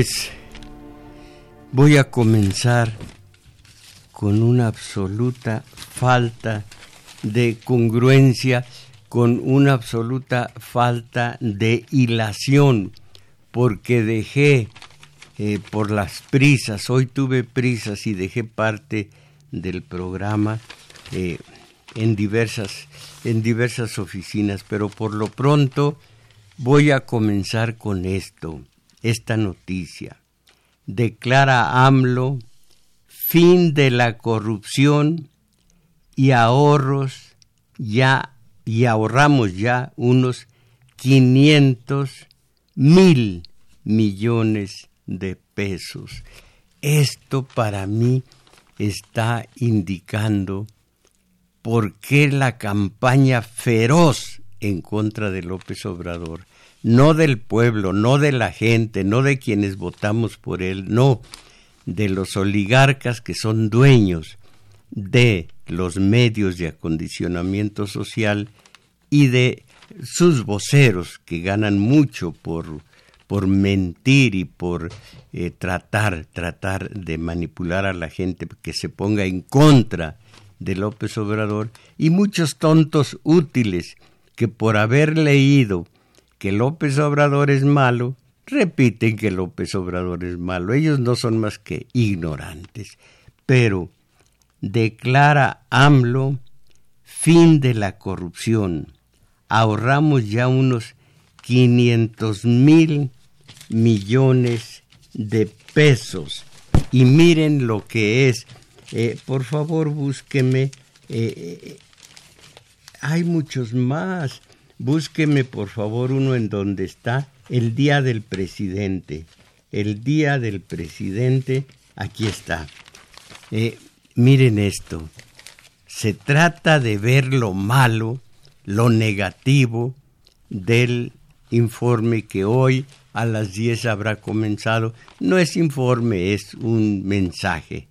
Pues voy a comenzar con una absoluta falta de congruencia, con una absoluta falta de hilación, porque dejé eh, por las prisas, hoy tuve prisas y dejé parte del programa eh, en, diversas, en diversas oficinas, pero por lo pronto voy a comenzar con esto esta noticia. Declara AMLO fin de la corrupción y ahorros ya y ahorramos ya unos 500 mil millones de pesos. Esto para mí está indicando por qué la campaña feroz en contra de López Obrador no del pueblo, no de la gente, no de quienes votamos por él, no, de los oligarcas que son dueños de los medios de acondicionamiento social y de sus voceros que ganan mucho por, por mentir y por eh, tratar, tratar de manipular a la gente que se ponga en contra de López Obrador y muchos tontos útiles que por haber leído que López Obrador es malo, repiten que López Obrador es malo. Ellos no son más que ignorantes. Pero declara AMLO fin de la corrupción. Ahorramos ya unos 500 mil millones de pesos. Y miren lo que es. Eh, por favor, búsqueme. Eh, eh, hay muchos más. Búsqueme por favor uno en donde está el Día del Presidente. El Día del Presidente, aquí está. Eh, miren esto. Se trata de ver lo malo, lo negativo del informe que hoy a las 10 habrá comenzado. No es informe, es un mensaje.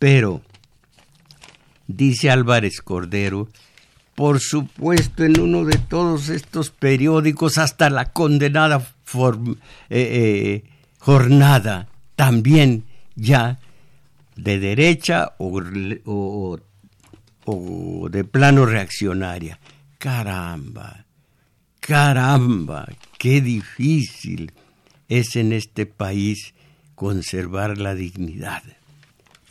Pero, dice Álvarez Cordero, por supuesto, en uno de todos estos periódicos, hasta la condenada eh, eh, jornada, también ya de derecha o, o de plano reaccionaria. Caramba, caramba, qué difícil es en este país conservar la dignidad.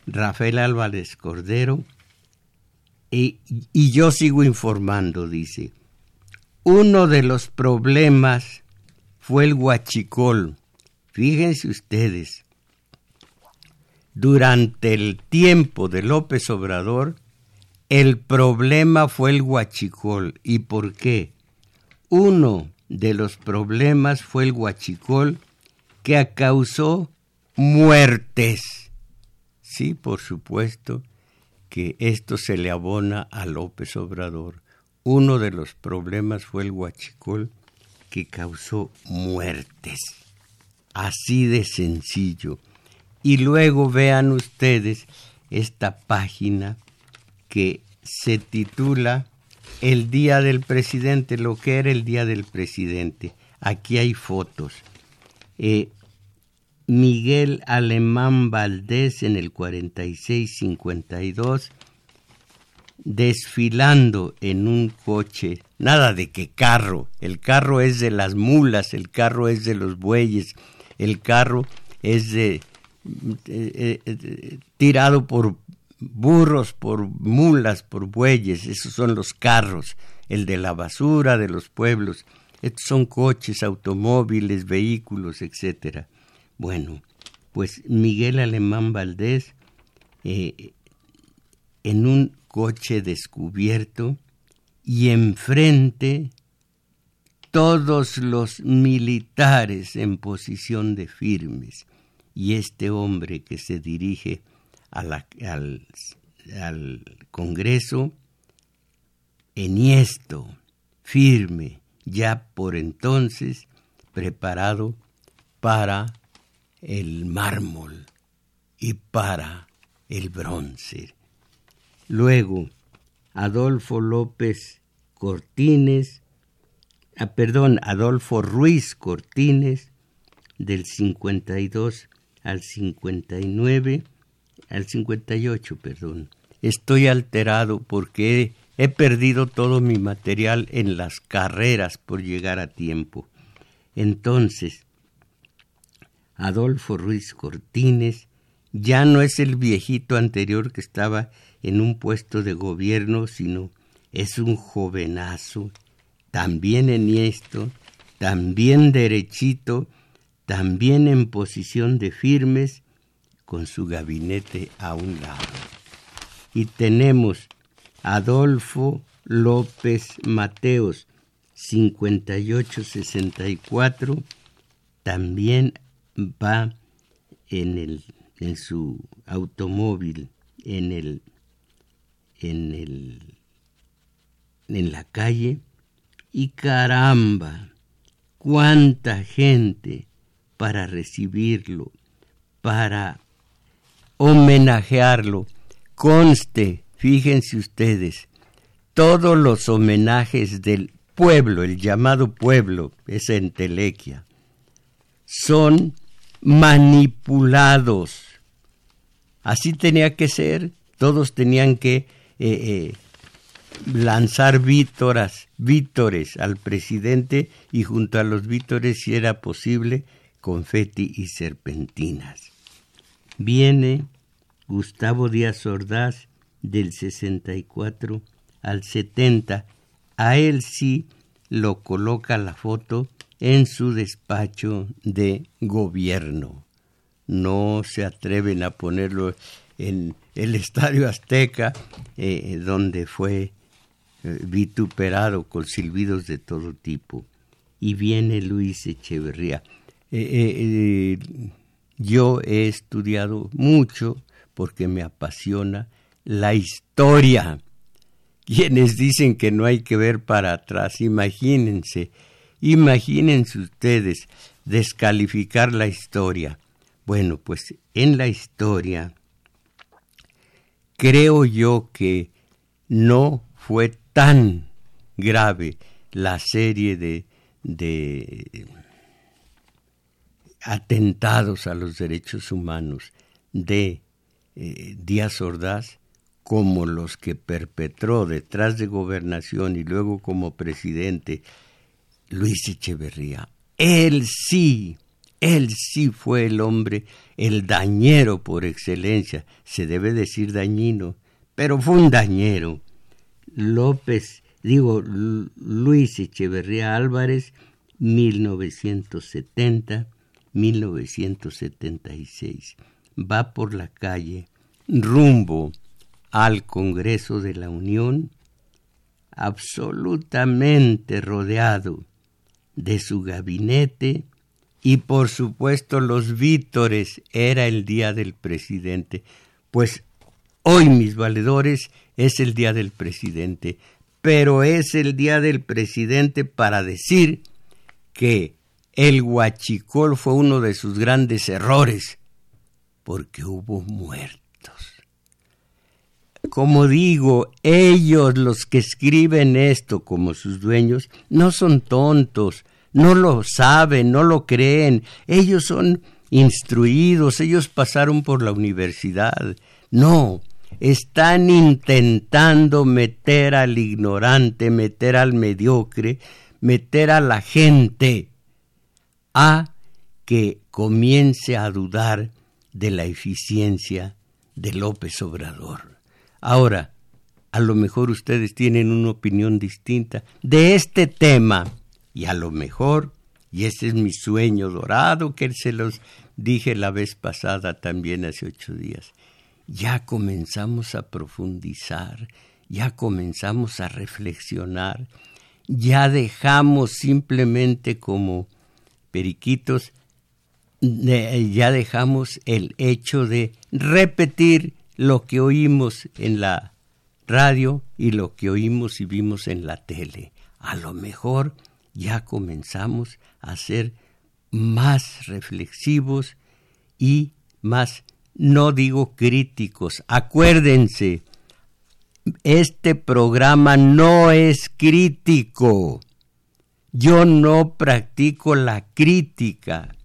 Rafael Álvarez Cordero, y, yo sigo informando, dice, uno de los problemas fue el huachicol. Fíjense ustedes, durante el tiempo de López Obrador, el problema fue el huachicol. ¿Y por qué? Uno de los problemas fue el huachicol que causó muertes. Sí, por supuesto que esto se le abona a López Obrador. Uno de los problemas fue el huachicol que causó muertes. Así de sencillo. Y luego vean ustedes esta página que se titula El Día del Presidente, lo que era el Día del Presidente. Aquí hay fotos. Eh, Miguel Alemán Valdés en el 46-52, desfilando en un coche, nada de que carro, el carro es de las mulas, el carro es de los bueyes, el carro es de eh, eh, tirado por burros, por mulas, por bueyes, esos son los carros, el de la basura de los pueblos, estos son coches, automóviles, vehículos, etcétera. Bueno, pues Miguel Alemán Valdés, eh, en un coche descubierto y enfrente todos los militares en posición de firmes. Y este hombre que se dirige al, al Congreso, enhiesto, firme, ya por entonces preparado para el mármol y para el bronce. Luego, Adolfo López Cortines, ah, perdón, Adolfo Ruiz Cortines, del 52 al 59, al 58, perdón. Estoy alterado porque he, he perdido todo mi material en las carreras por llegar a tiempo. Entonces, Adolfo Ruiz Cortines ya no es el viejito anterior que estaba en un puesto de gobierno, sino es un jovenazo, también enhiesto, también derechito, también en posición de firmes, con su gabinete a un lado. Y tenemos Adolfo López Mateos, 5864, también va en, el, en su automóvil, en el, en el, en la calle, y caramba, cuánta gente para recibirlo, para homenajearlo. Conste, fíjense ustedes, todos los homenajes del pueblo, el llamado pueblo, esa entelequia, son manipulados. Así tenía que ser, todos tenían que eh, eh, lanzar vítoras, vítores al presidente y junto a los vítores, si era posible, confeti y serpentinas. Viene Gustavo Díaz Ordaz del 64 al 70, a él sí lo coloca la foto en su despacho de gobierno. No se atreven a ponerlo en el Estadio Azteca, eh, donde fue eh, vituperado con silbidos de todo tipo. Y viene Luis Echeverría. Eh, yo he estudiado mucho porque me apasiona la historia. Quienes dicen que no hay que ver para atrás, imagínense Imagínense ustedes descalificar la historia. Bueno, pues en la historia creo yo que no fue tan grave la serie de, atentados a los derechos humanos de eh, Díaz Ordaz como los que perpetró detrás de gobernación y luego como presidente Luis Echeverría. Él sí, él sí fue el hombre, el dañero por excelencia, se debe decir dañino, pero fue un dañero. López, digo, Luis Echeverría Álvarez, 1970, 1976. Va por la calle rumbo al Congreso de la Unión, absolutamente rodeado de su gabinete y por supuesto los vítores. Era el día del presidente. Pues hoy, mis valedores, es el día del presidente. Pero es el día del presidente para decir que el huachicol fue uno de sus grandes errores, porque hubo muertos como digo, ellos los que escriben esto como sus dueños no son tontos, no lo saben, no lo creen, ellos son instruidos, ellos pasaron por la universidad. No, están intentando meter al ignorante, meter al mediocre, meter a la gente a que comience a dudar de la eficiencia de López Obrador. Ahora, a lo mejor ustedes tienen una opinión distinta de este tema y a lo mejor, y ese es mi sueño dorado que se los dije la vez pasada también hace ocho días, ya comenzamos a profundizar, ya comenzamos a reflexionar, ya dejamos simplemente como periquitos, ya dejamos el hecho de repetir lo que oímos en la radio y lo que oímos y vimos en la tele. A lo mejor ya comenzamos a ser más reflexivos y más, no digo críticos. Acuérdense, este programa no es crítico. Yo no practico la crítica.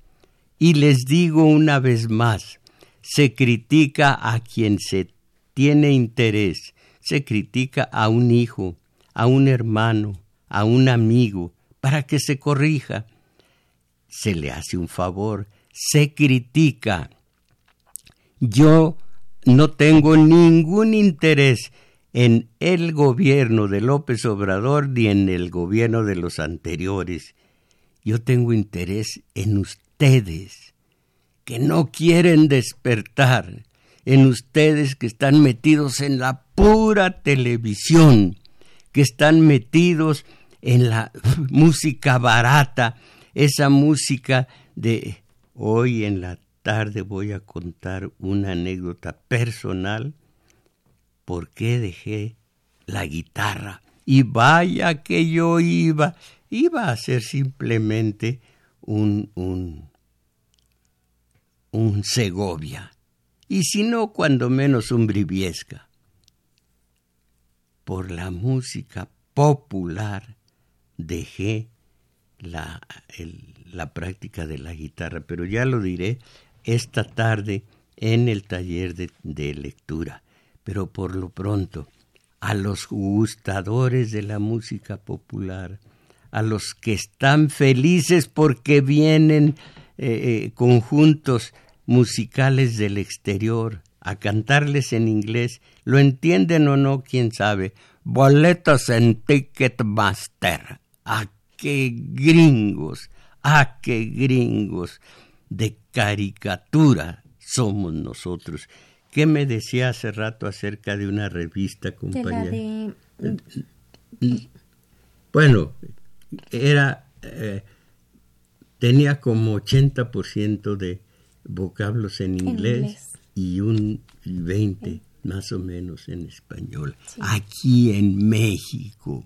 Y les digo una vez más, se critica a quien se tiene interés, se critica a un hijo, a un hermano, a un amigo, para que se corrija. Se le hace un favor, se critica. Yo no tengo ningún interés en el gobierno de López Obrador ni en el gobierno de los anteriores. Yo tengo interés en ustedes que no quieren despertar, en ustedes que están metidos en la pura televisión, que están metidos en la música barata, esa música de hoy en la tarde voy a contar una anécdota personal, por qué dejé la guitarra. Y vaya que yo iba, iba a ser simplemente un, un, un Segovia, y si no, cuando menos un Briviesca. Por la música popular dejé la, la práctica de la guitarra, pero ya lo diré esta tarde en el taller de, lectura. Pero por lo pronto, a los gustadores de la música popular, a los que están felices porque vienen eh, eh, conjuntos musicales del exterior, a cantarles en inglés, lo entienden o no, quién sabe. Boletos en Ticketmaster. ¡Ah, qué gringos! ¡Ah, qué gringos! De caricatura somos nosotros. ¿Qué me decía hace rato acerca de una revista, compañera? Bueno, era... Eh, tenía como 80% de vocablos en inglés, y un 20 más o menos en español. Aquí en México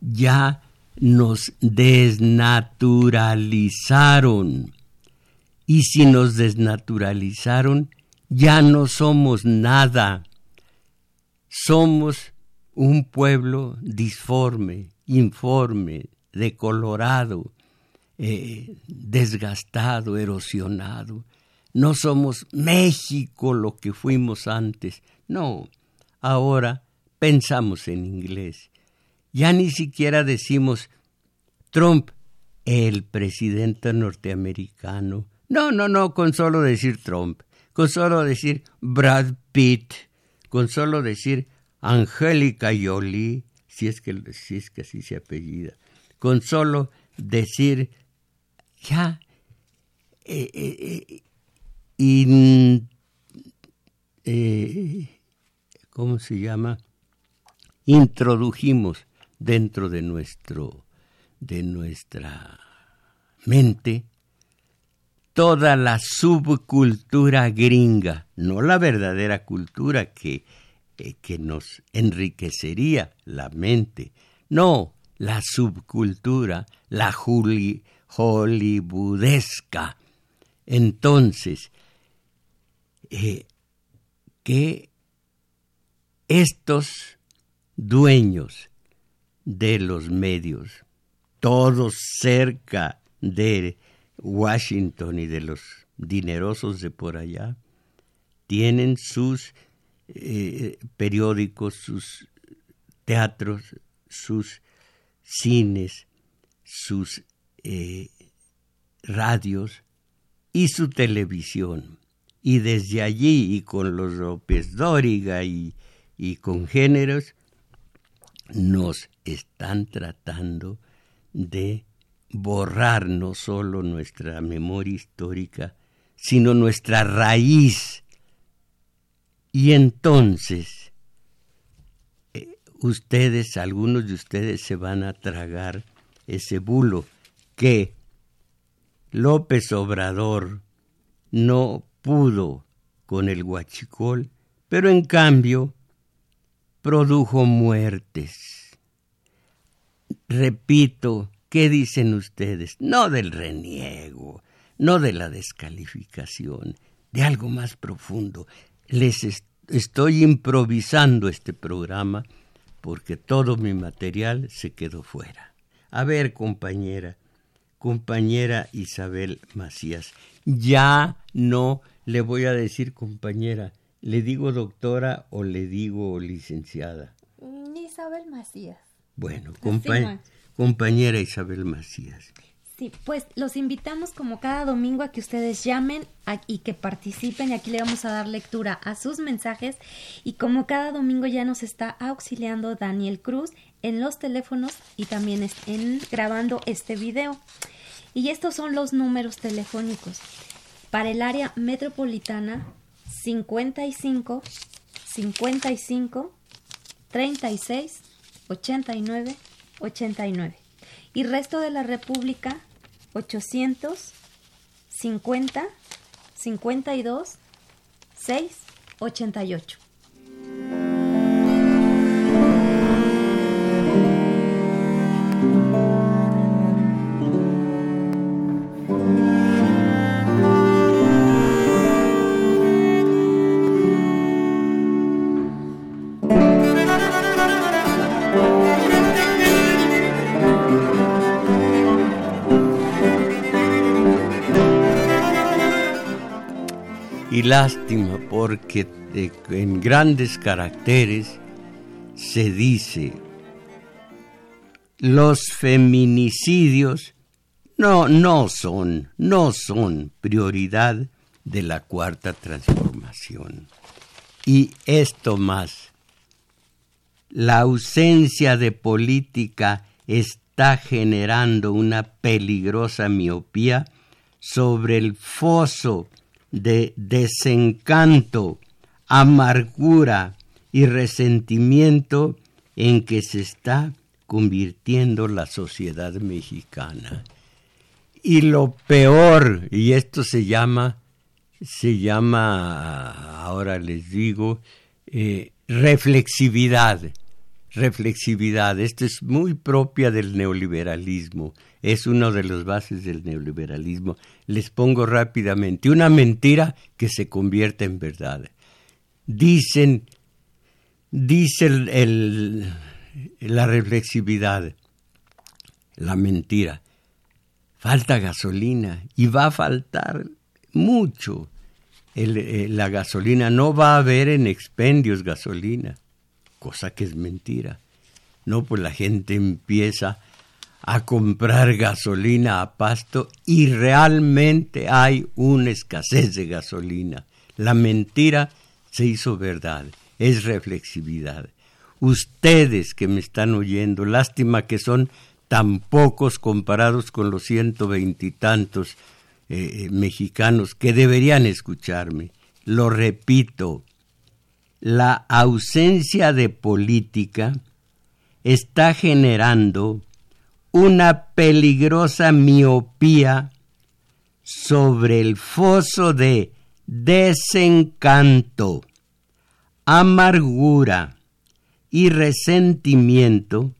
ya nos desnaturalizaron. Y si nos desnaturalizaron, ya no somos nada. Somos un pueblo disforme, informe, decolorado, eh, desgastado, erosionado. No somos México lo que fuimos antes. No, ahora pensamos en inglés. Ya ni siquiera decimos Trump, el presidente norteamericano. No, no, no, con solo decir Trump, con solo decir Brad Pitt, con solo decir Angélica Jolie, si es que, si es que así se apellida, con solo decir ya, eh, eh, eh, ¿cómo se llama? Introdujimos dentro de nuestro, de nuestra mente, toda la subcultura gringa, no la verdadera cultura que eh, que nos enriquecería la mente. No, la subcultura, la hollywoodesca. Entonces, eh, que estos dueños de los medios, todos cerca de Washington y de los dinerosos de por allá, tienen sus eh, periódicos, sus teatros, sus cines, sus eh, radios y su televisión. Y desde allí, y con los López Dóriga y, y con géneros, nos están tratando de borrar no solo nuestra memoria histórica, sino nuestra raíz. Y entonces, eh, ustedes, algunos de ustedes se van a tragar ese bulo que López Obrador no pudo con el huachicol, pero en cambio produjo muertes. Repito, ¿qué dicen ustedes? No del reniego, no de la descalificación, de algo más profundo les estoy improvisando este programa porque todo mi material se quedó fuera. A ver, compañera, compañera Isabel Macías, ya no le voy a decir compañera, le digo doctora o le digo licenciada. Isabel Macías. Bueno, compañera Isabel Macías. Sí, pues los invitamos como cada domingo a que ustedes llamen y que participen y aquí le vamos a dar lectura a sus mensajes y como cada domingo ya nos está auxiliando Daniel Cruz en los teléfonos y también en grabando este video. Y estos son los números telefónicos. Para el área metropolitana 55 55 36 89 89 y resto de la República 850 52 6 88. Lástima porque en grandes caracteres se dice, los feminicidios no, no son, no son prioridad de la cuarta transformación. Y esto más, la ausencia de política está generando una peligrosa miopía sobre el foso de desencanto, amargura y resentimiento en que se está convirtiendo la sociedad mexicana. Y lo peor, y esto se llama, se llama, ahora les digo, eh, reflexividad. Reflexividad, esto es muy propia del neoliberalismo es una de las bases del neoliberalismo. Les pongo rápidamente una mentira que se convierte en verdad. Dicen dice el, la reflexividad, la mentira. Falta gasolina y va a faltar mucho. Eh, la gasolina no va a haber en expendios gasolina, cosa que es mentira. No, pues la gente empieza a comprar gasolina a pasto y realmente hay una escasez de gasolina. La mentira se hizo verdad, es reflexividad. Ustedes que me están oyendo, lástima que son tan pocos comparados con los ciento veintitantos eh, eh, mexicanos que deberían escucharme. Lo repito, la ausencia de política está generando una peligrosa miopía sobre el foso de desencanto, amargura y resentimiento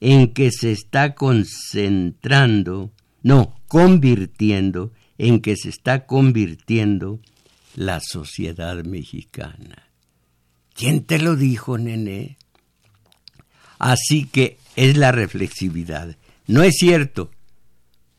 en que se está concentrando, no, convirtiendo, en que se está convirtiendo la sociedad mexicana. ¿Quién te lo dijo, nene? Así que es la reflexividad. No es cierto,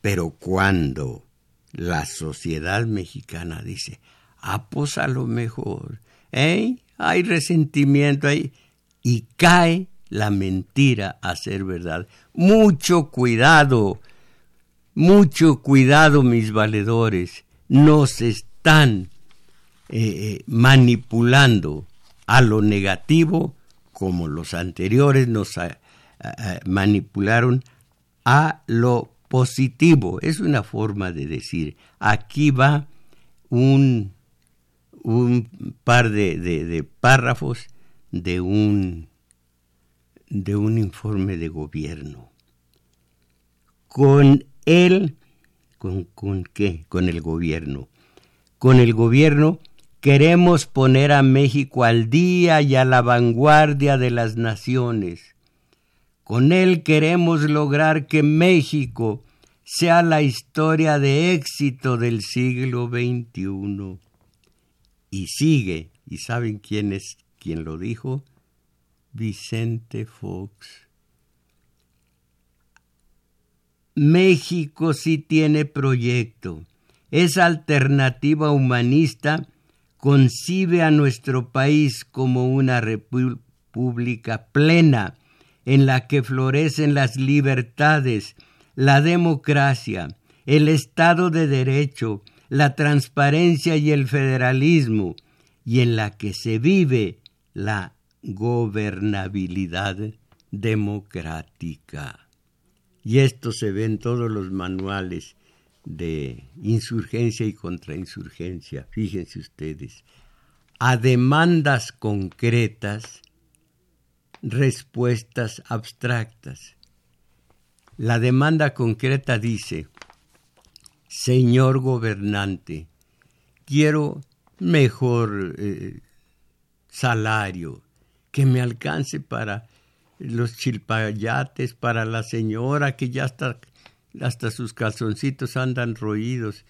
pero cuando la sociedad mexicana dice, ah, pues a lo mejor, ¿eh? hay resentimiento ahí, y cae la mentira a ser verdad. Mucho cuidado, mucho cuidado, mis valedores, nos están eh, eh, manipulando a lo negativo como los anteriores nos manipularon a lo positivo. Es una forma de decir. Aquí va un, un par de, párrafos de un, de un informe de gobierno. Con él, ¿con, ¿con qué? Con el gobierno. Con el gobierno queremos poner a México al día y a la vanguardia de las naciones con él queremos lograr que México sea la historia de éxito del siglo XXI. Y sigue, ¿y saben quién es quien lo dijo? Vicente Fox. México sí tiene proyecto. Esa alternativa humanista concibe a nuestro país como una república plena en la que florecen las libertades, la democracia, el Estado de Derecho, la transparencia y el federalismo, y en la que se vive la gobernabilidad democrática. Y esto se ve en todos los manuales de insurgencia y contrainsurgencia, fíjense ustedes, a demandas concretas respuestas abstractas. La demanda concreta dice, Señor gobernante, quiero mejor eh, salario, que me alcance para los chilpayates, para la señora que ya hasta sus calzoncitos andan roídos,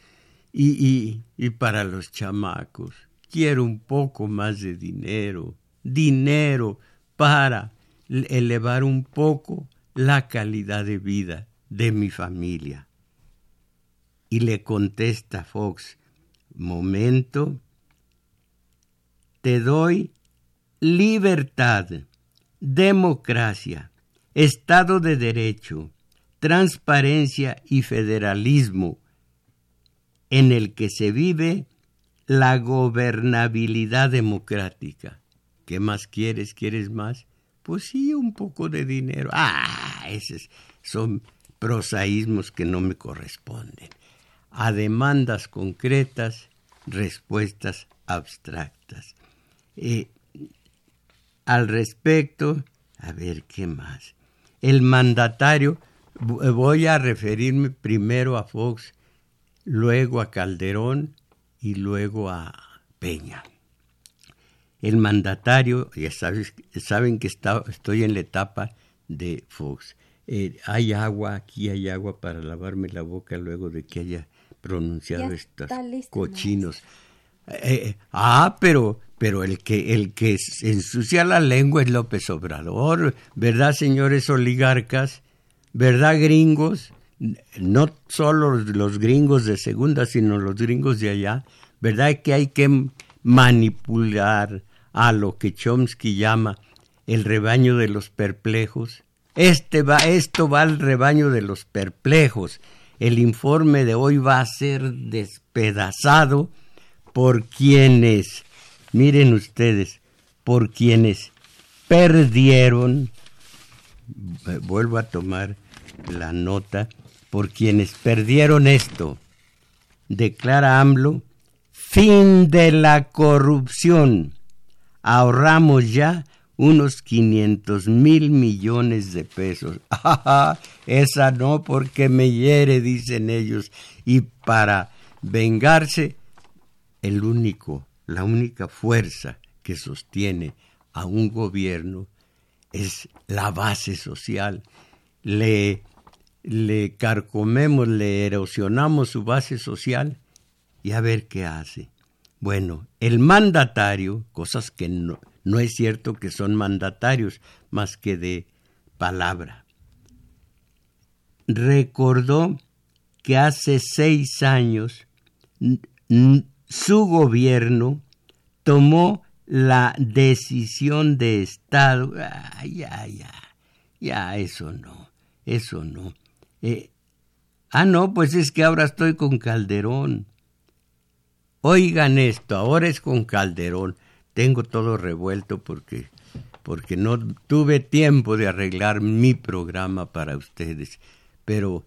y, y para los chamacos. Quiero un poco más de dinero, dinero para elevar un poco la calidad de vida de mi familia. Y le contesta Fox, momento, te doy libertad, democracia, Estado de Derecho, transparencia y federalismo en el que se vive la gobernabilidad democrática. ¿Qué más quieres? ¿Quieres más? Pues sí, un poco de dinero. Ah, esos son prosaísmos que no me corresponden. A demandas concretas, respuestas abstractas. Eh, al respecto, a ver qué más. El mandatario, voy a referirme primero a Fox, luego a Calderón y luego a Peña el mandatario, ya sabes, saben que está, estoy en la etapa de Fox. Eh, hay agua, aquí hay agua para lavarme la boca luego de que haya pronunciado estos cochinos. Eh, eh, ah, pero, pero el que, el que ensucia la lengua es López Obrador, ¿verdad, señores oligarcas? ¿Verdad, gringos? No solo los gringos de segunda, sino los gringos de allá. ¿Verdad que hay que manipular a lo que Chomsky llama el rebaño de los perplejos? Este va, esto va al rebaño de los perplejos. El informe de hoy va a ser despedazado por quienes, miren ustedes, por quienes perdieron, vuelvo a tomar la nota, por quienes perdieron esto, declara AMLO, fin de la corrupción. Ahorramos ya unos 500 mil millones de pesos. Esa no porque me hiere, dicen ellos. Y para vengarse, el único, la única fuerza que sostiene a un gobierno es la base social. Le, le carcomemos, le erosionamos su base social y a ver qué hace. Bueno, el mandatario, cosas que no, no es cierto que son mandatarios más que de palabra. Recordó que hace seis años su gobierno tomó la decisión de Estado. ya, ya, ya, eso no, eso no. Eh, ah, no, pues es que ahora estoy con Calderón. Oigan esto, ahora es con Calderón tengo todo revuelto porque porque no tuve tiempo de arreglar mi programa para ustedes, pero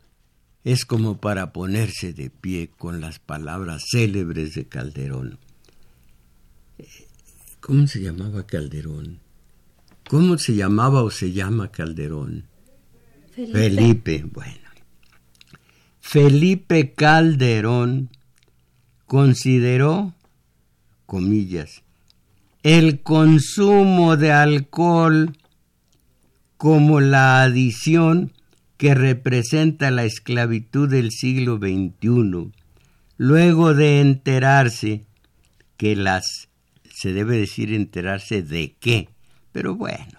es como para ponerse de pie con las palabras célebres de Calderón. ¿Cómo se llamaba Calderón? ¿Cómo se llamaba o se llama Calderón? Felipe. Felipe, bueno. Felipe Calderón consideró, comillas, el consumo de alcohol como la adición que representa la esclavitud del siglo XXI, luego de enterarse que las, se debe decir enterarse de qué, pero bueno,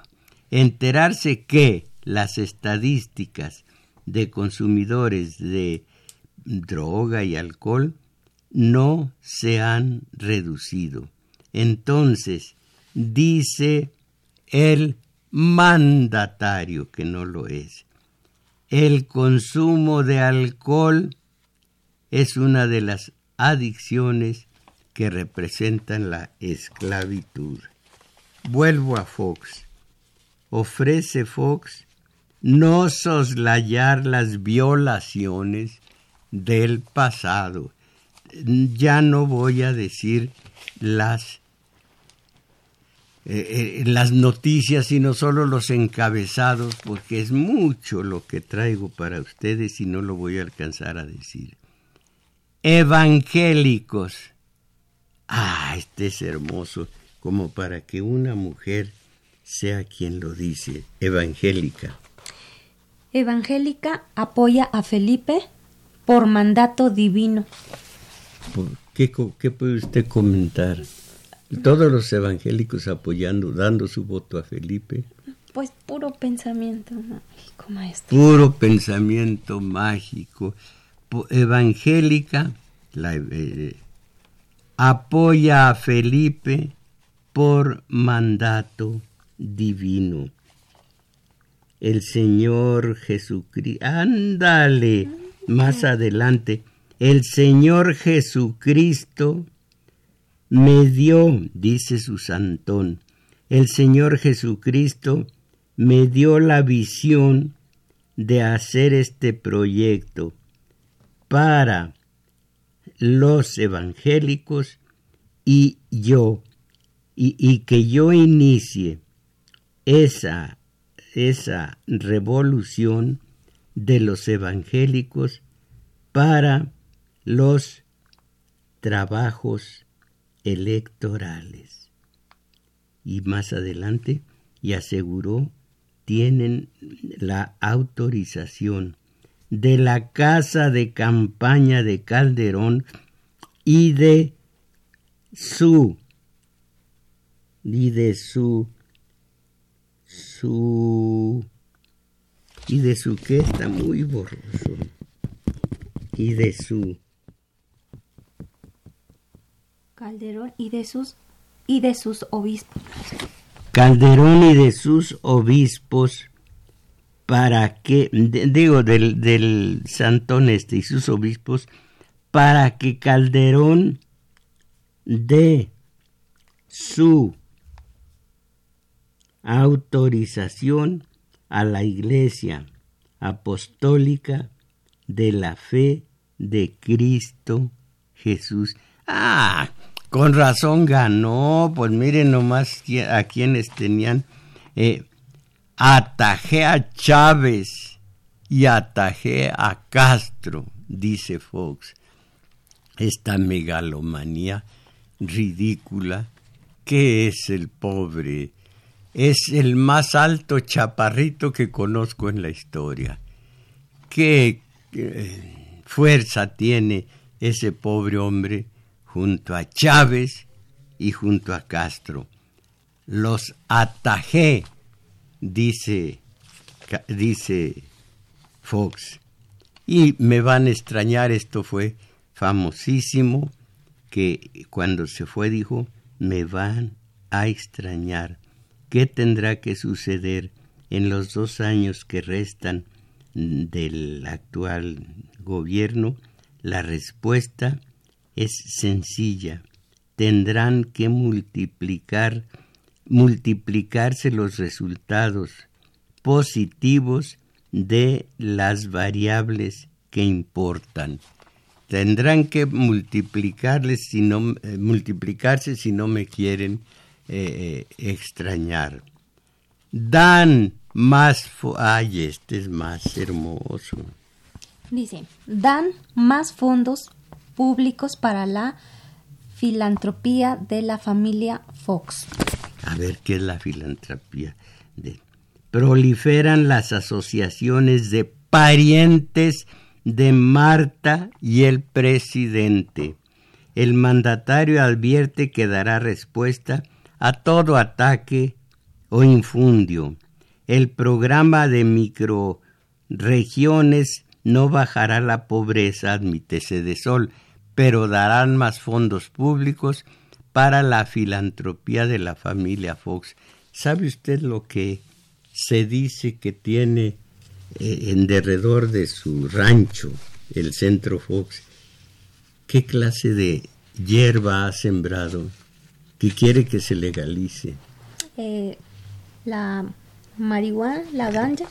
enterarse que las estadísticas de consumidores de droga y alcohol no se han reducido entonces dice el mandatario, que no lo es. El consumo de alcohol es una de las adicciones que representan la esclavitud. Vuelvo a Fox. Ofrece Fox no soslayar las violaciones del pasado. Ya no voy a decir las, eh, eh, las noticias, sino solo los encabezados, porque es mucho lo que traigo para ustedes y no lo voy a alcanzar a decir. Evangélicos. Ah, este es hermoso, como para que una mujer sea quien lo dice, evangélica. Evangélica apoya a Felipe por mandato divino. ¿Qué, puede usted comentar? Todos los evangélicos apoyando, dando su voto a Felipe. Pues puro pensamiento mágico, maestro. Puro pensamiento mágico. Evangélica la, eh, apoya a Felipe por mandato divino. El Señor Jesucristo. Ándale, más adelante el Señor Jesucristo me dio, dice Susantón, el Señor Jesucristo me dio la visión de hacer este proyecto para los evangélicos y yo, y, y que yo inicie esa, esa revolución de los evangélicos para los trabajos electorales. Y más adelante, y aseguró, tienen la autorización de la Casa de Campaña de Calderón y de su y de su su y de su que está muy borroso y de su Calderón y de sus y de sus obispos. Calderón y de sus obispos para que digo del, del Santón este y sus obispos para que Calderón dé su autorización a la Iglesia Apostólica de la Fe de Cristo Jesús. Ah, con razón ganó, pues miren nomás a quienes tenían. Eh, atajé a Chávez y atajé a Castro, dice Fox. Esta megalomanía ridícula, ¿qué es el pobre? Es el más alto chaparrito que conozco en la historia. ¿Qué fuerza tiene ese pobre hombre junto a Chávez y junto a Castro? Los atajé, dice, dice Fox. Y me van a extrañar, esto fue famosísimo, que cuando se fue dijo, me van a extrañar. ¿Qué tendrá que suceder en los dos años que restan del actual gobierno? La respuesta es sencilla. Tendrán que multiplicar, multiplicarse los resultados positivos de las variables que importan. Tendrán que multiplicarles si no, eh, multiplicarse si no me quieren eh, eh, extrañar. Dan más... Ay, este es más hermoso. Dice, dan más fondos públicos para la filantropía de la familia Fox. A ver, ¿qué es la filantropía? Proliferan las asociaciones de parientes de Marta y el presidente. El mandatario advierte que dará respuesta a todo ataque o infundio. El programa de microregiones no bajará la pobreza, admítese de sol, pero darán más fondos públicos para la filantropía de la familia Fox. ¿Sabe usted lo que se dice que tiene eh, en derredor de su rancho, el centro Fox? ¿Qué clase de hierba ha sembrado? que quiere que se legalice? Eh, la marihuana, la ganja.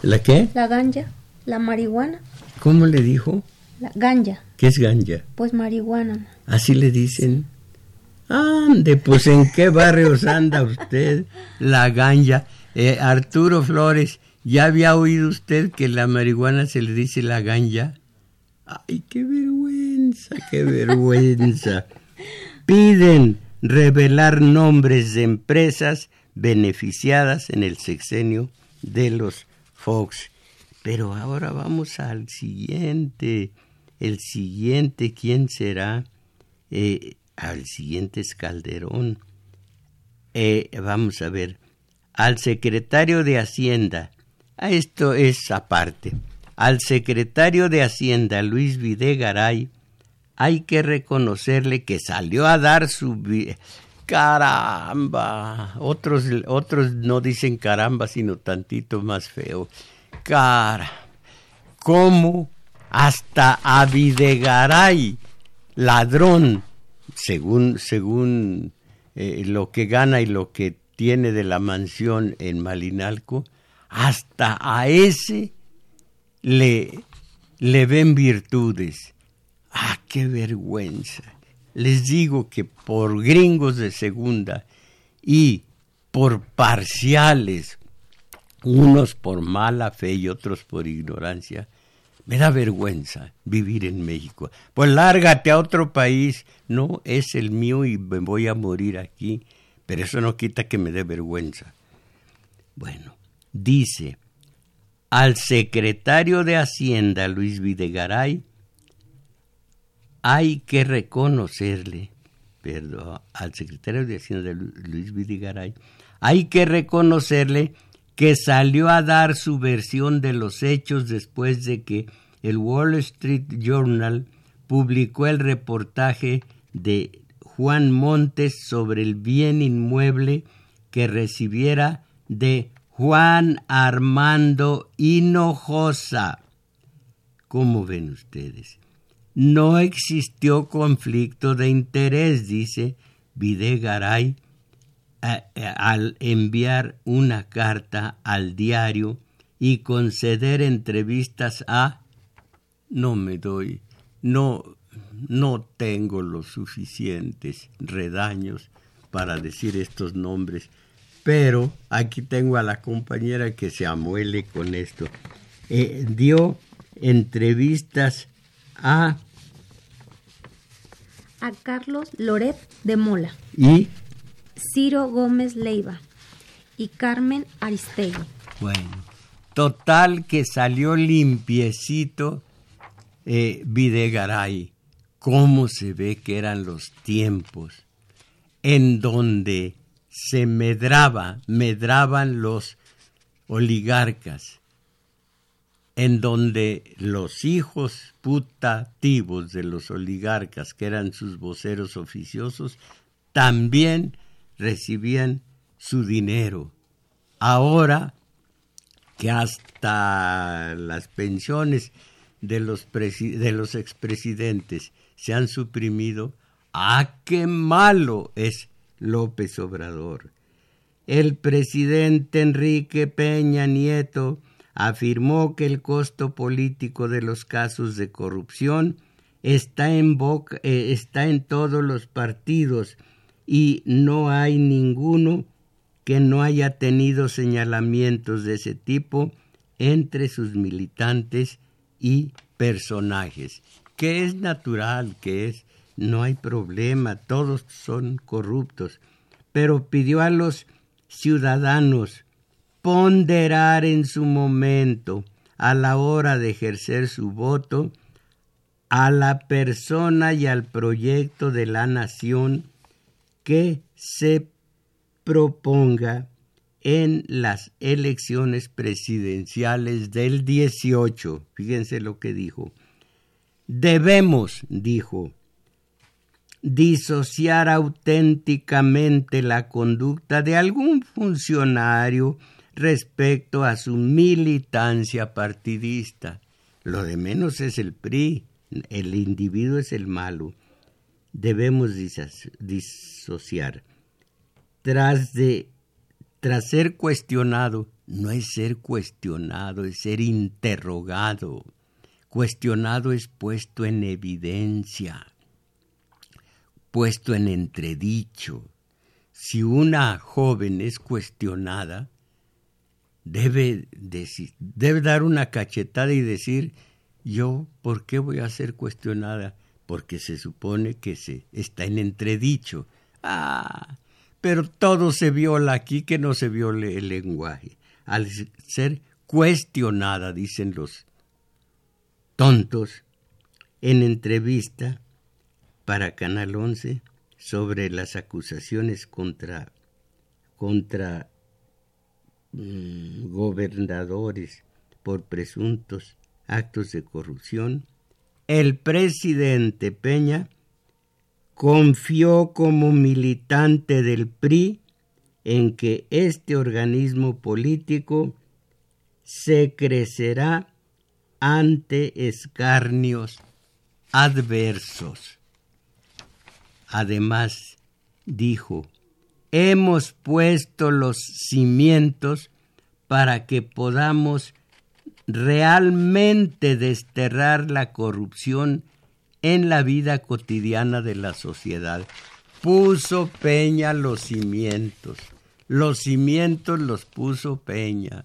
¿La qué? La ganja, la marihuana. ¿Cómo le dijo? La ganja. ¿Qué es ganja? Pues marihuana. Así le dicen. Ande, pues en qué barrios anda usted, la ganja. Eh, Arturo Flores, ¿ya había oído usted que la marihuana se le dice la ganja? Ay, qué vergüenza, qué vergüenza. Piden revelar nombres de empresas beneficiadas en el sexenio de los Fox. Pero ahora vamos al siguiente. El siguiente, ¿quién será? Eh, al siguiente es Calderón. Eh, vamos a ver. Al secretario de Hacienda. A esto es aparte. Al secretario de Hacienda, Luis Videgaray, hay que reconocerle que salió a dar su caramba. Otros, otros no dicen caramba, sino tantito más feo. Cara, ¿cómo hasta a Videgaray, ladrón, según, según eh, lo que gana y lo que tiene de la mansión en Malinalco, hasta a ese le, le ven virtudes Ah, qué vergüenza. Les digo que por gringos de segunda y por parciales, unos por mala fe y otros por ignorancia, me da vergüenza vivir en México. Pues lárgate a otro país. No, es el mío y me voy a morir aquí. Pero eso no quita que me dé vergüenza. Bueno, dice al secretario de Hacienda, Luis Videgaray, hay que reconocerle perdón, al secretario de Hacienda Luis Vidigaray, hay que reconocerle que salió a dar su versión de los hechos después de que el Wall Street Journal publicó el reportaje de Juan Montes sobre el bien inmueble que recibiera de Juan Armando Hinojosa. ¿Cómo ven ustedes? No existió conflicto de interés, dice Videgaray, al enviar una carta al diario y conceder entrevistas a no me doy, no, no tengo los suficientes redaños para decir estos nombres, pero aquí tengo a la compañera que se amuele con esto. Eh, dio entrevistas a... A Carlos Loret de Mola. Y... Ciro Gómez Leiva y Carmen Aristegui. Bueno, total que salió limpiecito eh, Videgaray. Cómo se ve que eran los tiempos en donde se medraba, medraban los oligarcas, en donde los hijos putativos de los oligarcas, que eran sus voceros oficiosos, también recibían su dinero. Ahora que hasta las pensiones de los, de los expresidentes se han suprimido, ¡ah, qué malo es López Obrador! El presidente Enrique Peña Nieto afirmó que el costo político de los casos de corrupción está en, boca, eh, está en todos los partidos y no hay ninguno que no haya tenido señalamientos de ese tipo entre sus militantes y personajes, que es natural, que es, no hay problema, todos son corruptos, pero pidió a los ciudadanos ponderar en su momento, a la hora de ejercer su voto, a la persona y al proyecto de la nación que se proponga en las elecciones presidenciales del 18. Fíjense lo que dijo. Debemos, dijo, disociar auténticamente la conducta de algún funcionario respecto a su militancia partidista. Lo de menos es el PRI, el individuo es el malo debemos disociar. Tras, de, tras ser cuestionado, no es ser cuestionado, es ser interrogado. Cuestionado es puesto en evidencia, puesto en entredicho. Si una joven es cuestionada, debe, debe dar una cachetada y decir, yo, ¿por qué voy a ser cuestionada? Porque se supone que se está en entredicho. Ah, pero todo se viola aquí que no se viole el lenguaje. Al ser cuestionada, dicen los tontos, en entrevista para Canal 11 sobre las acusaciones contra, contra mm, gobernadores por presuntos actos de corrupción, el presidente Peña confió como militante del PRI en que este organismo político se crecerá ante escarnios adversos. Además, dijo, hemos puesto los cimientos para que podamos realmente desterrar la corrupción en la vida cotidiana de la sociedad. Puso Peña los cimientos. Los cimientos los puso Peña.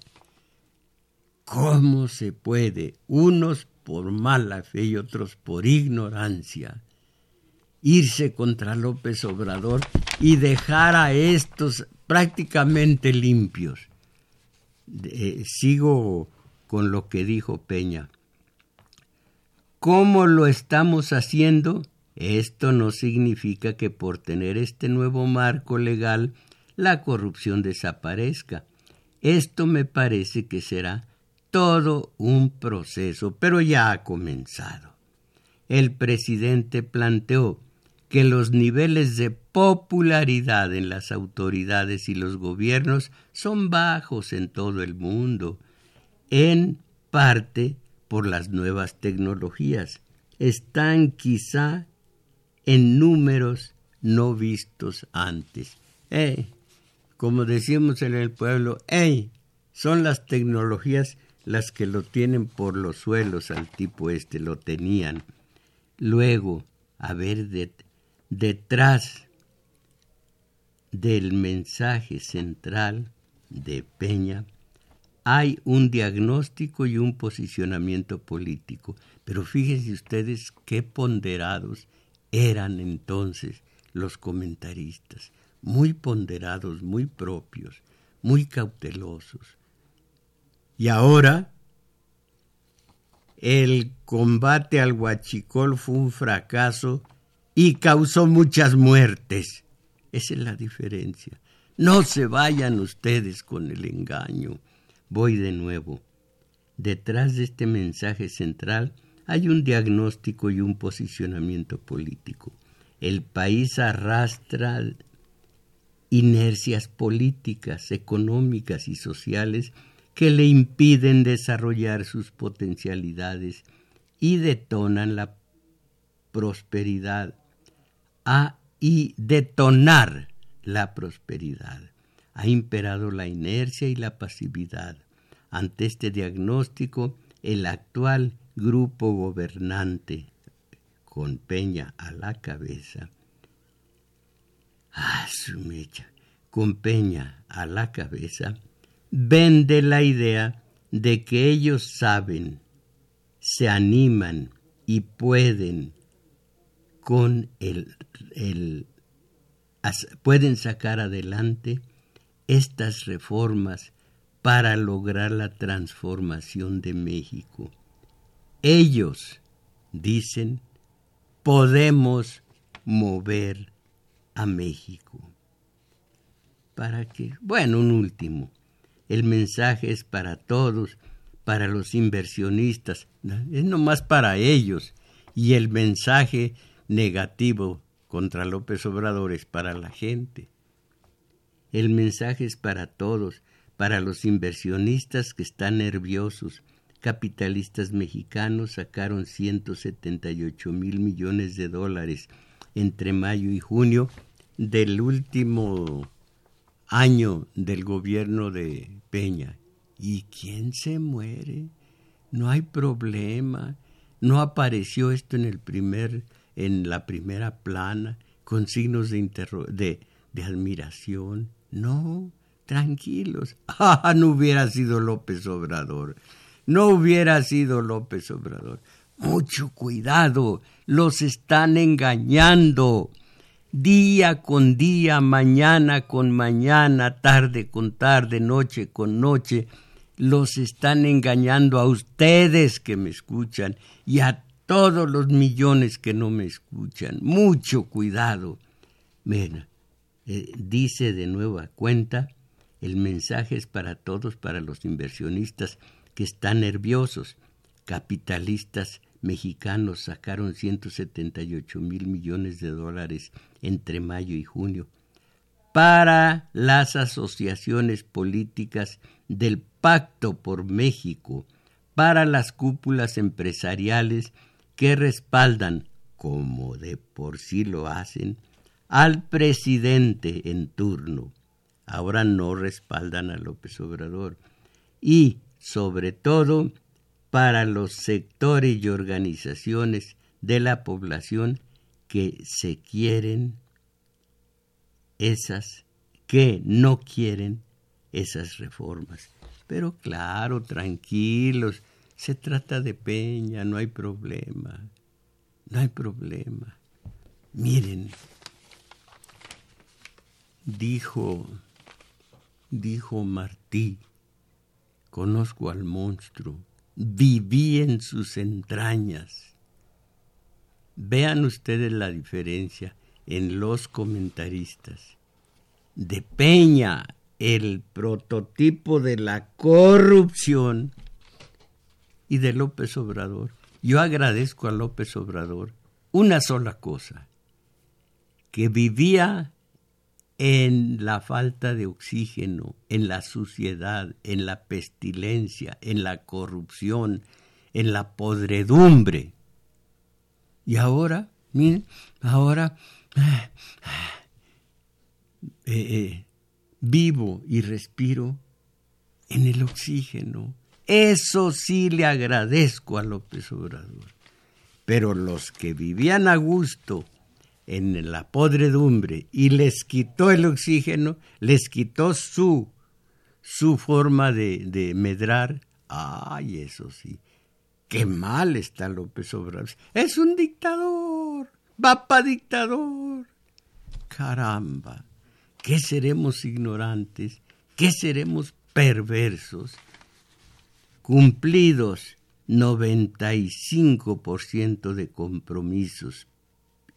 ¿Cómo se puede, unos por mala fe y otros por ignorancia, irse contra López Obrador y dejar a estos prácticamente limpios? sigo con lo que dijo Peña. ¿Cómo lo estamos haciendo? Esto no significa que por tener este nuevo marco legal la corrupción desaparezca. Esto me parece que será todo un proceso, pero ya ha comenzado. El presidente planteó que los niveles de popularidad en las autoridades y los gobiernos son bajos en todo el mundo, en parte por las nuevas tecnologías. Están quizá en números no vistos antes. ¡Ey! Como decimos en el pueblo, ¡ey! Son las tecnologías las que lo tienen por los suelos al tipo este, lo tenían. Luego, a ver, detrás del mensaje central de Peña, hay un diagnóstico y un posicionamiento político. Pero fíjense ustedes qué ponderados eran entonces los comentaristas, muy ponderados, muy propios, muy cautelosos. Y ahora el combate al huachicol fue un fracaso y causó muchas muertes. Esa es la diferencia. No se vayan ustedes con el engaño. Voy de nuevo. Detrás de este mensaje central hay un diagnóstico y un posicionamiento político. El país arrastra inercias políticas, económicas y sociales que le impiden desarrollar sus potencialidades y detonan la prosperidad a, y detonar la prosperidad. Ha imperado la inercia y la pasividad. Ante este diagnóstico, el actual grupo gobernante, con Peña a la cabeza, ah, su mecha, con Peña a la cabeza, vende la idea de que ellos saben, se animan y pueden con el, el pueden sacar adelante estas reformas para lograr la transformación de México. Ellos dicen, podemos mover a México. ¿Para qué? Bueno, un último. El mensaje es para todos, para los inversionistas, es nomás para ellos. Y el mensaje negativo contra López Obrador es para la gente. El mensaje es para todos, para los inversionistas que están nerviosos, capitalistas mexicanos sacaron 178 mil millones de dólares entre mayo y junio del último año del gobierno de Peña. ¿Y quién se muere? No hay problema. No apareció esto en el primer, en la primera plana, con signos de, de, de admiración. No, tranquilos. Ah, no hubiera sido López Obrador no hubiera sido López Obrador. Mucho cuidado, los están engañando. Día con día, mañana con mañana, tarde con tarde, noche con noche, los están engañando a ustedes que me escuchan y a todos los millones que no me escuchan. Mucho cuidado. Mira, eh, dice de nueva cuenta, el mensaje es para todos, para los inversionistas que están nerviosos. Capitalistas mexicanos sacaron 178 mil millones de dólares entre mayo y junio para las asociaciones políticas del Pacto por México, para las cúpulas empresariales que respaldan, como de por sí lo hacen, al presidente en turno. Ahora no respaldan a López Obrador. Y sobre todo para los sectores y organizaciones de la población que se quieren esas, que no quieren esas reformas. Pero claro, tranquilos, se trata de Peña, no hay problema, no hay problema. Miren, dijo, dijo Martí, Conozco al monstruo, viví en sus entrañas. Vean ustedes la diferencia en los comentaristas. De Peña, el prototipo de la corrupción, y de López Obrador. Yo agradezco a López Obrador una sola cosa, que vivía en la falta de oxígeno, en la suciedad, en la pestilencia, en la corrupción, en la podredumbre. Y ahora, miren, ahora eh, eh, vivo y respiro en el oxígeno. Eso sí le agradezco a López Obrador. Pero los que vivían a gusto en la podredumbre y les quitó el oxígeno, les quitó su, su forma de, de medrar. Ay, eso sí. Qué mal está López Obrador. Es un dictador. Va dictador. Caramba. ¿Qué seremos ignorantes? ¿Qué seremos perversos? Cumplidos 95% de compromisos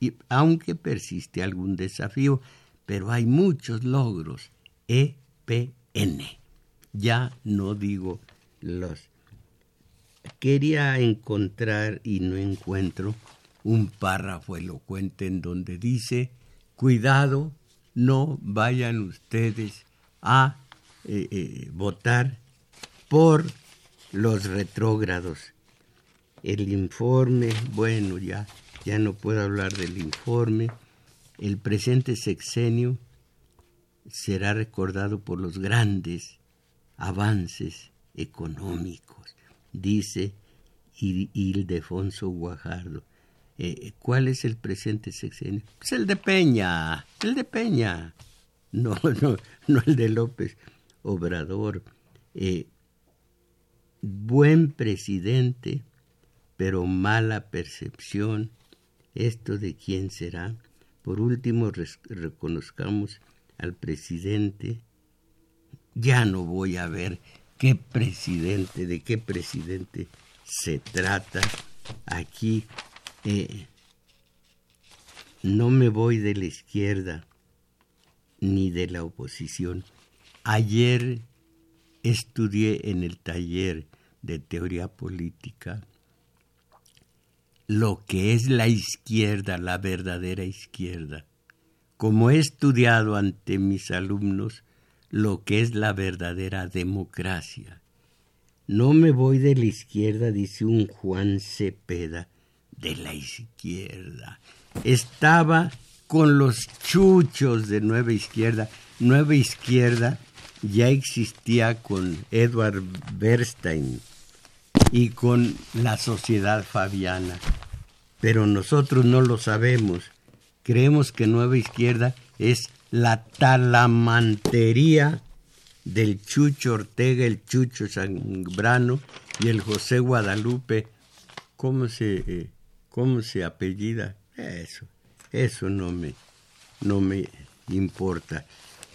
y aunque persiste algún desafío, pero hay muchos logros. EPN. Ya no digo los. Quería encontrar y no encuentro un párrafo elocuente en donde dice, cuidado, no vayan ustedes a eh, eh, votar por los retrógrados. El informe, bueno, ya ya no puedo hablar del informe, el presente sexenio será recordado por los grandes avances económicos, dice Ildefonso Guajardo. Eh, ¿Cuál es el presente sexenio? Pues el de Peña, el de Peña, no, no, no el de López Obrador. Eh, buen presidente, pero mala percepción esto de quién será. Por último, reconozcamos al presidente. Ya no voy a ver qué presidente, de qué presidente se trata. Aquí eh, no me voy de la izquierda ni de la oposición. Ayer estudié en el taller de teoría política lo que es la izquierda, la verdadera izquierda, como he estudiado ante mis alumnos lo que es la verdadera democracia. No me voy de la izquierda, dice un Juan Cepeda, de la izquierda. Estaba con los chuchos de Nueva Izquierda. Nueva Izquierda ya existía con Edward Bernstein y con la sociedad fabiana pero nosotros no lo sabemos. Creemos que Nueva Izquierda es la talamantería del Chucho Ortega, el Chucho Zambrano y el José Guadalupe. ¿Cómo se, eh, cómo se apellida? Eso, eso no me, no me importa.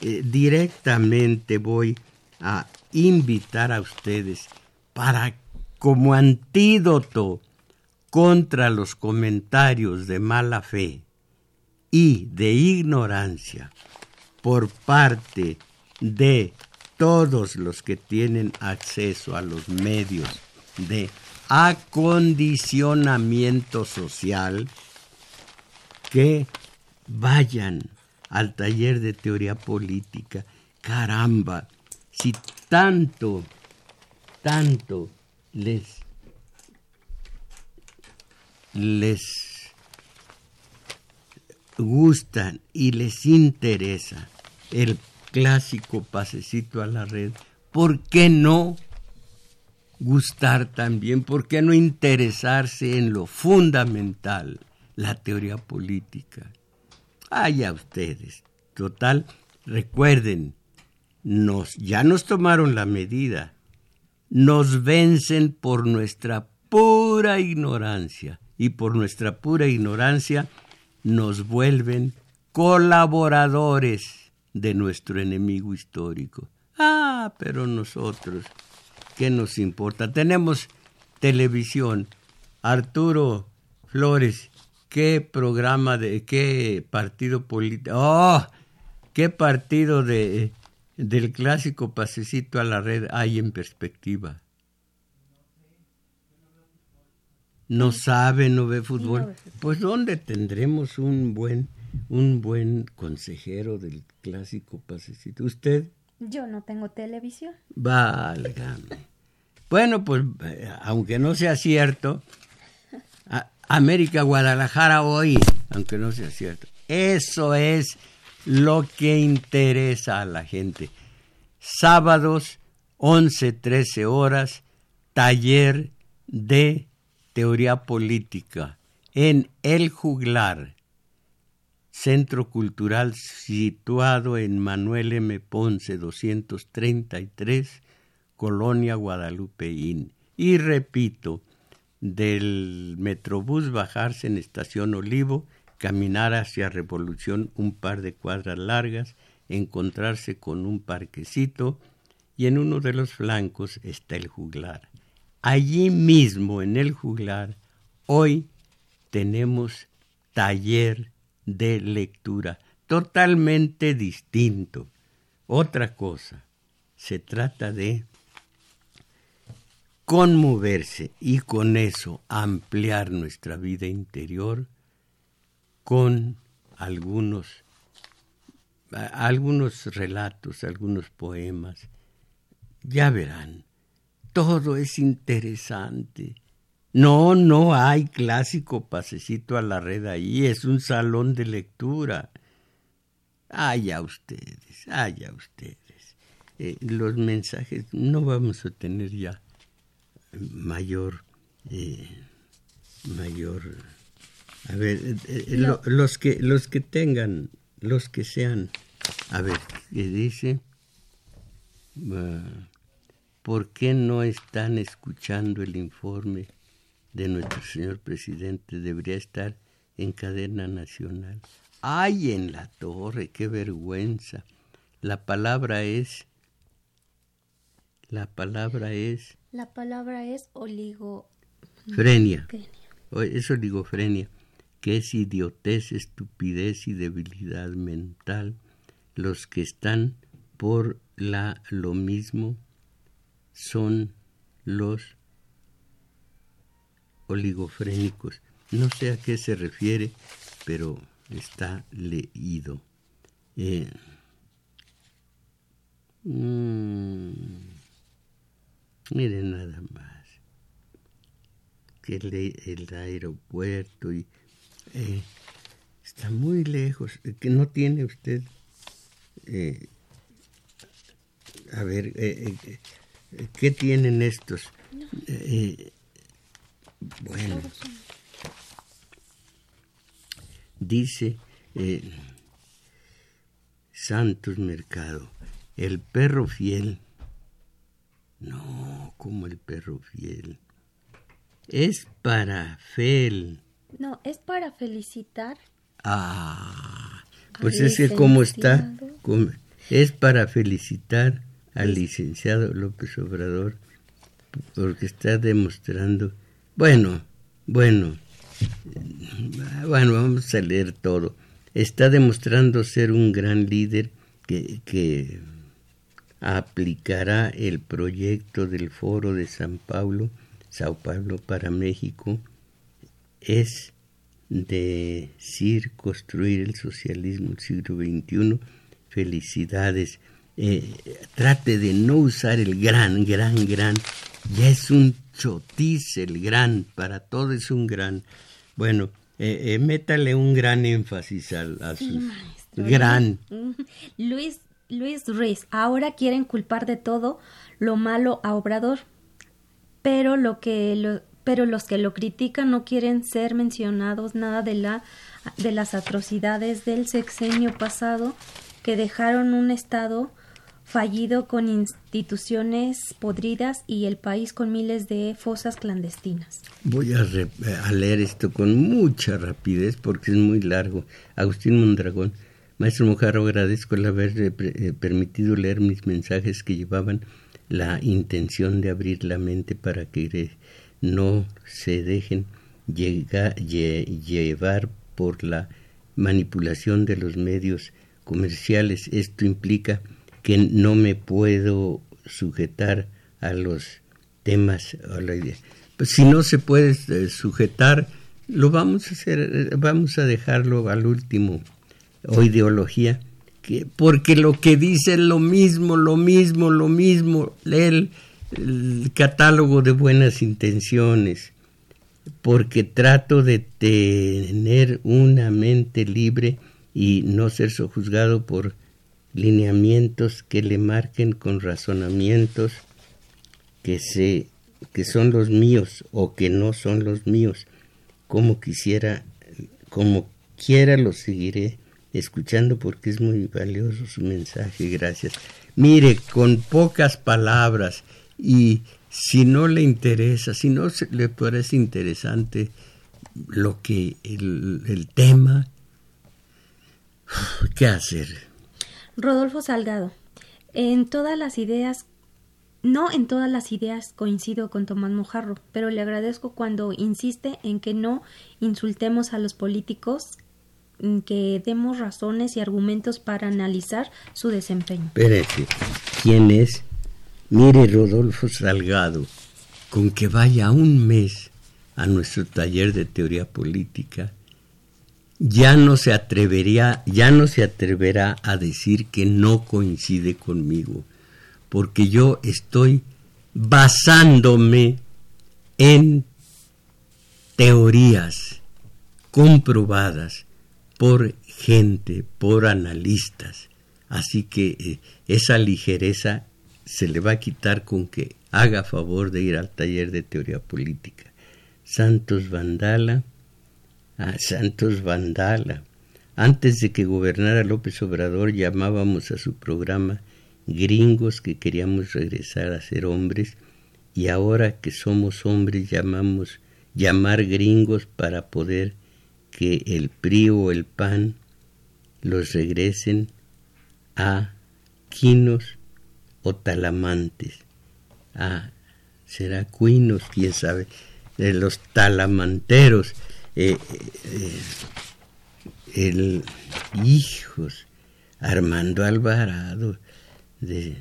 Eh, directamente voy a invitar a ustedes para como antídoto contra los comentarios de mala fe y de ignorancia por parte de todos los que tienen acceso a los medios de acondicionamiento social, que vayan al taller de teoría política. Caramba, si tanto, tanto les les gustan y les interesa el clásico pasecito a la red, ¿por qué no gustar también? ¿Por qué no interesarse en lo fundamental, la teoría política? Allá ustedes. Total, recuerden, nos, ya nos tomaron la medida, nos vencen por nuestra pura ignorancia y por nuestra pura ignorancia nos vuelven colaboradores de nuestro enemigo histórico. Ah, pero nosotros, ¿qué nos importa? Tenemos televisión. Arturo Flores qué programa de qué partido político. ¡Oh! ¿Qué partido de del clásico pasecito a la red hay en perspectiva? No sabe, no ve fútbol. Pues ¿dónde tendremos un buen un buen consejero del clásico pasecito? ¿Usted? Yo no tengo televisión. Válgame. Bueno, pues eh, aunque no sea cierto, América Guadalajara hoy, aunque no sea cierto, eso es lo que interesa a la gente. Sábados, 11, 13 horas, taller de teoría política en El Juglar, centro cultural situado en Manuel M. Ponce 233, Colonia Guadalupeín. Y repito, del Metrobús bajarse en Estación Olivo, caminar hacia Revolución un par de cuadras largas, encontrarse con un parquecito y en uno de los flancos está el juglar. Allí mismo en el juglar, hoy tenemos taller de lectura, totalmente distinto. Otra cosa, se trata de conmoverse y con eso ampliar nuestra vida interior con algunos algunos relatos, algunos poemas. Ya verán, todo es interesante. No, no hay clásico pasecito a la red ahí, es un salón de lectura. Haya ustedes, haya ustedes. Eh, los mensajes no vamos a tener ya mayor, eh, mayor. A ver, eh, eh, los que los que tengan, los que sean, a ver, ¿qué dice? ¿Por qué no están escuchando el informe de nuestro señor presidente? Debería estar en cadena nacional. ¡Ay, en la torre! ¡Qué vergüenza! La palabra es... La palabra es la palabra es oligo... Frenia. Es oligofrenia, que es idiotez, estupidez y debilidad mental. Los que están por la lo mismo son los oligofrénicos. No sé a qué se refiere, pero está leído. Eh, mm, Miren nada más. Que el, aeropuerto y eh, está muy lejos. Eh, que no tiene usted. Eh, a ver, ¿qué tienen estos? bueno, dice Santos Mercado, el perro fiel no, como el perro fiel. Es para Fel. No, es para felicitar. Ah, pues es que como está, es para felicitar al licenciado López Obrador porque está demostrando, bueno, bueno, bueno, vamos a leer todo. Está demostrando ser un gran líder que, que aplicará el proyecto del Foro de San Paulo, Sao Paulo para México, es decir construir el socialismo del siglo XXI. Felicidades. Eh, trate de no usar el gran, gran, gran. Ya es un chotis el gran, para todo es un gran. Bueno, eh, eh métale un gran énfasis al, a su gran. Luis Luis Ruiz, ahora quieren culpar de todo lo malo a Obrador, pero lo que pero los que lo critican no quieren ser mencionados nada de la de las atrocidades del sexenio pasado que dejaron un estado fallido con instituciones podridas y el país con miles de fosas clandestinas. Voy a, a leer esto con mucha rapidez porque es muy largo. Agustín Mondragón Maestro Mojarro, agradezco el haber eh, permitido leer mis mensajes que llevaban la intención de abrir la mente para que no se dejen llevar por la manipulación de los medios comerciales. Esto implica que no me puedo sujetar a los temas o la idea. Pues si no se puede eh, sujetar, lo vamos a hacer, eh, vamos a dejarlo al último, o ideología, que, porque lo que dice es lo mismo, lo mismo, lo mismo, el, el catálogo de buenas intenciones, porque trato de tener una mente libre y no ser sojuzgado por lineamientos que le marquen con razonamientos que se que son los míos o que no son los míos. Como quisiera como quiera lo seguiré escuchando porque es muy valioso su mensaje. Gracias. Mire con pocas palabras y si no le interesa, si no le parece interesante lo que el, el tema, ¿qué hacer? Rodolfo Salgado, en todas las ideas, no en todas las ideas coincido con Tomás Mojarro, pero le agradezco cuando insiste en que no insultemos a los políticos, que demos razones y argumentos para analizar su desempeño. Espérate, ¿quién es? Mire, Rodolfo Salgado, con que vaya un mes a nuestro taller de teoría política, ya no se atrevería, ya no se atreverá a decir que no coincide conmigo, porque yo estoy basándome en teorías comprobadas por gente, por analistas. Así que eh, esa ligereza se le va a quitar con que haga favor de ir al taller de teoría política. Santos Vandala, ah, Santos Vandala. Antes de que gobernara López Obrador llamábamos a su programa gringos que queríamos regresar a ser hombres y ahora que somos hombres llamamos llamar gringos para poder que el PRI o el PAN los regresen a quinos o talamantes. Ah, será cuinos, quién sabe, de los talamanteros. Eh, eh, el hijos, Armando Alvarado, de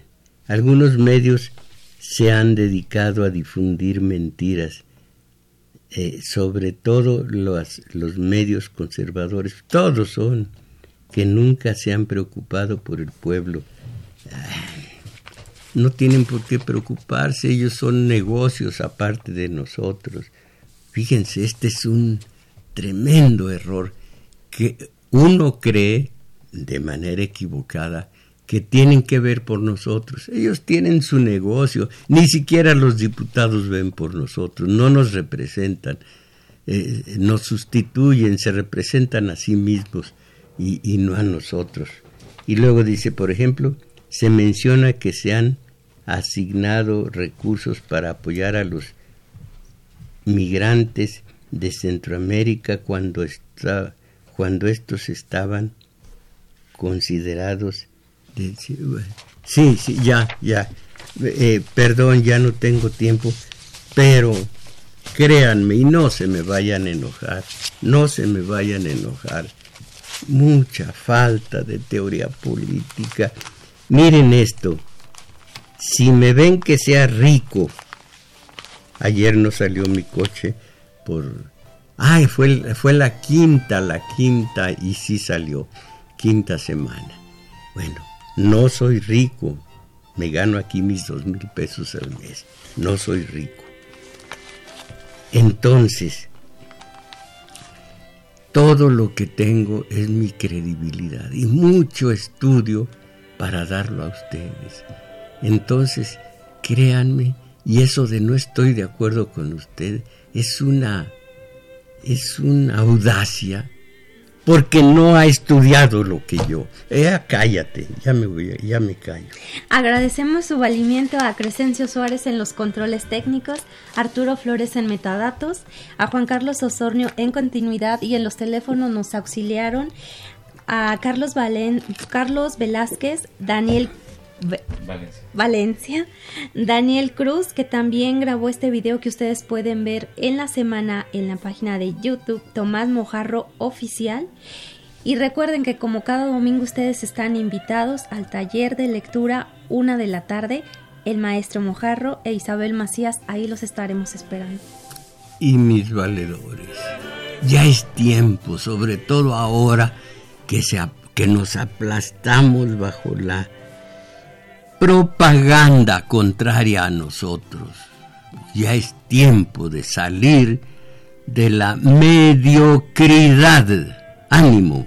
algunos medios se han dedicado a difundir mentiras, eh, sobre todo los, los medios conservadores, todos son, que nunca se han preocupado por el pueblo no tienen por qué preocuparse, ellos son negocios aparte de nosotros. Fíjense, este es un tremendo error que uno cree de manera equivocada que tienen que ver por nosotros. Ellos tienen su negocio, ni siquiera los diputados ven por nosotros, no nos representan, eh, nos sustituyen, se representan a sí mismos y, y no a nosotros. Y luego dice, por ejemplo, se menciona que se han asignado recursos para apoyar a los migrantes de Centroamérica cuando, está, cuando estos estaban considerados sí, sí, ya, ya, eh, perdón, ya no tengo tiempo, pero créanme y no se me vayan a enojar, no se me vayan a enojar, mucha falta de teoría política. Miren esto, si me ven que sea rico, ayer no salió mi coche por... Ay, fue, fue la quinta, la quinta y sí salió, quinta semana. Bueno, no soy rico, me gano aquí mis dos mil pesos al mes, no soy rico. Entonces, todo lo que tengo es mi credibilidad y mucho estudio para darlo a ustedes. Entonces, créanme, y eso de no estoy de acuerdo con usted es una es una audacia porque no ha estudiado lo que yo. Eh, cállate, ya me voy, ya me callo. Agradecemos su valimiento a Crescencio Suárez en los controles técnicos, Arturo Flores en metadatos, a Juan Carlos Osornio en continuidad y en los teléfonos nos auxiliaron a Carlos Valen, Carlos Velázquez, Daniel Valencia. Valencia. Daniel Cruz, que también grabó este video que ustedes pueden ver en la semana en la página de YouTube Tomás Mojarro Oficial. Y recuerden que como cada domingo ustedes están invitados al taller de lectura una de la tarde, el maestro Mojarro e Isabel Macías, ahí los estaremos esperando. Y mis valedores, ya es tiempo, sobre todo ahora que, se, que nos aplastamos bajo la propaganda contraria a nosotros. Ya es tiempo de salir de la mediocridad. Ánimo